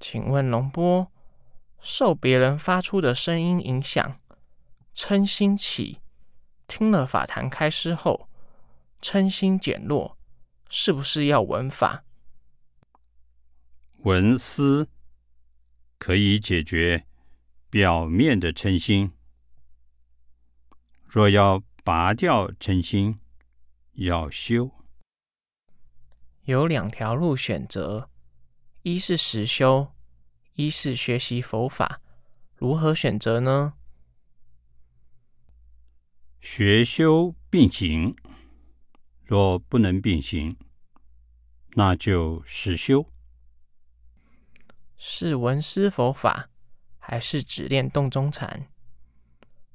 请问龙波，受别人发出的声音影响，嗔心起，听了法坛开示后，嗔心减弱，是不是要闻法？闻思可以解决表面的嗔心，若要拔掉嗔心，要修。有两条路选择，一是实修，一是学习佛法，如何选择呢？学修并行，若不能并行，那就实修。是闻思佛法，还是只练洞中禅？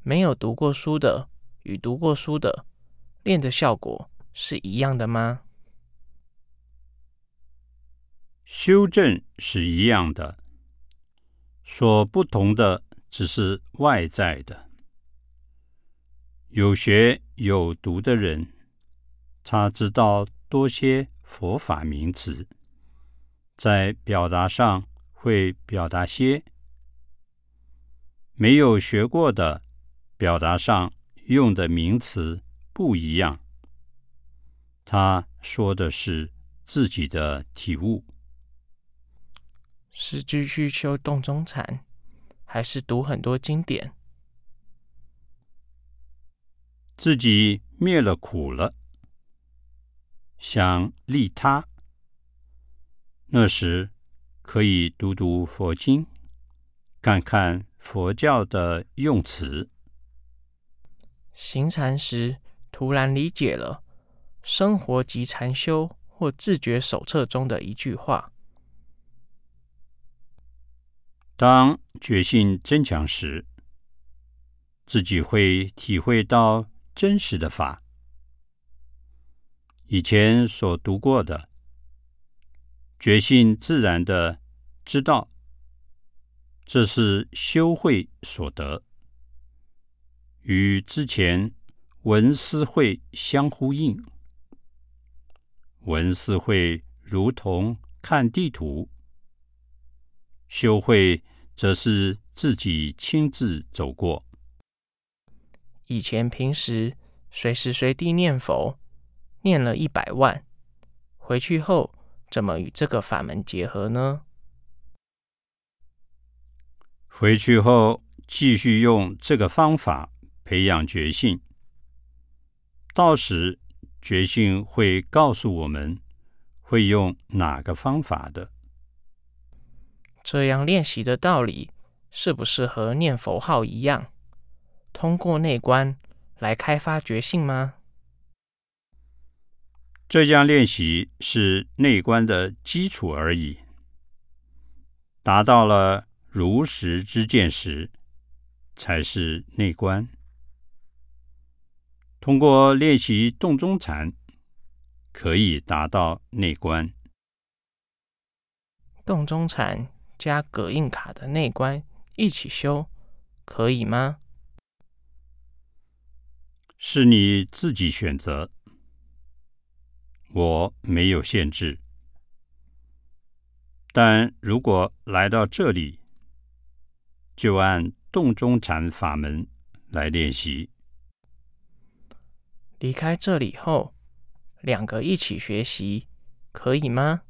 没有读过书的与读过书的练的效果是一样的吗？修正是一样的，所不同的只是外在的。有学有读的人，他知道多些佛法名词，在表达上会表达些；没有学过的，表达上用的名词不一样。他说的是自己的体悟。是继续修洞中禅，还是读很多经典？自己灭了苦了，想利他，那时可以读读佛经，看看佛教的用词。行禅时突然理解了《生活及禅修》或自觉手册中的一句话。当觉性增强时，自己会体会到真实的法。以前所读过的，觉性自然的知道，这是修会所得，与之前闻思会相呼应。闻思会如同看地图。修会则是自己亲自走过。以前平时随时随地念佛，念了一百万，回去后怎么与这个法门结合呢？回去后继续用这个方法培养觉性，到时觉性会告诉我们会用哪个方法的。这样练习的道理，是不是和念佛号一样，通过内观来开发觉性吗？这样练习是内观的基础而已。达到了如实之见时，才是内观。通过练习洞中禅，可以达到内观。洞中禅。加隔音卡的内关一起修，可以吗？是你自己选择，我没有限制。但如果来到这里，就按洞中禅法门来练习。离开这里后，两个一起学习，可以吗？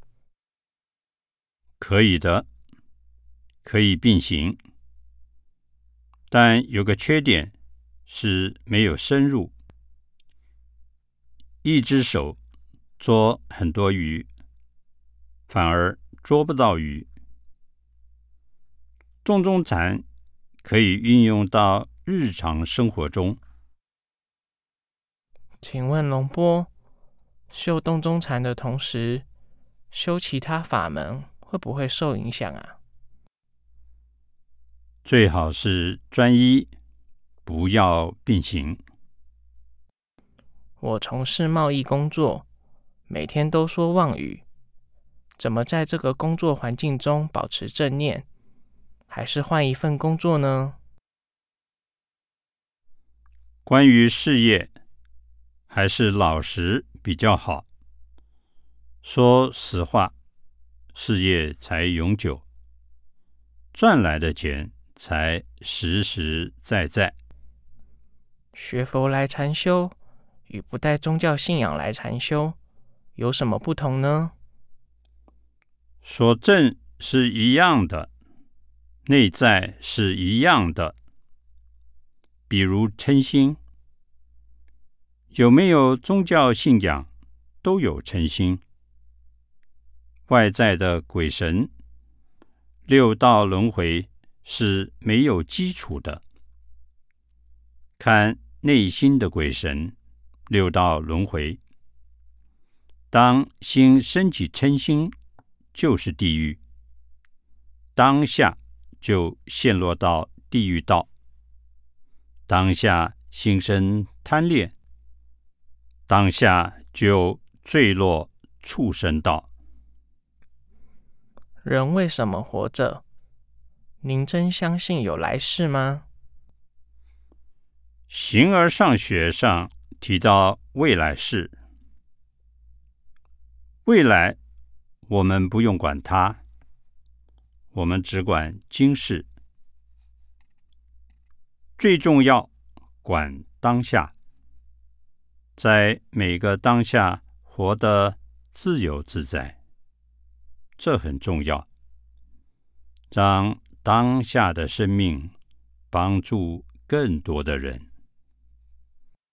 可以的。可以并行，但有个缺点是没有深入。一只手捉很多鱼，反而捉不到鱼。洞中禅可以运用到日常生活中。请问龙波，修洞中禅的同时，修其他法门会不会受影响啊？最好是专一，不要并行。我从事贸易工作，每天都说妄语，怎么在这个工作环境中保持正念？还是换一份工作呢？关于事业，还是老实比较好。说实话，事业才永久。赚来的钱才实实在在。学佛来禅修与不带宗教信仰来禅修有什么不同呢？所证是一样的，内在是一样的。比如嗔心，有没有宗教信仰都有嗔心。外在的鬼神、六道轮回是没有基础的。看内心的鬼神、六道轮回，当心升起嗔心，就是地狱，当下就陷落到地狱道；当下心生贪恋，当下就坠落畜生道。人为什么活着？您真相信有来世吗？形而上学上提到未来世，未来我们不用管它，我们只管今世。最重要管当下，在每个当下活得自由自在。这很重要，让当下的生命帮助更多的人。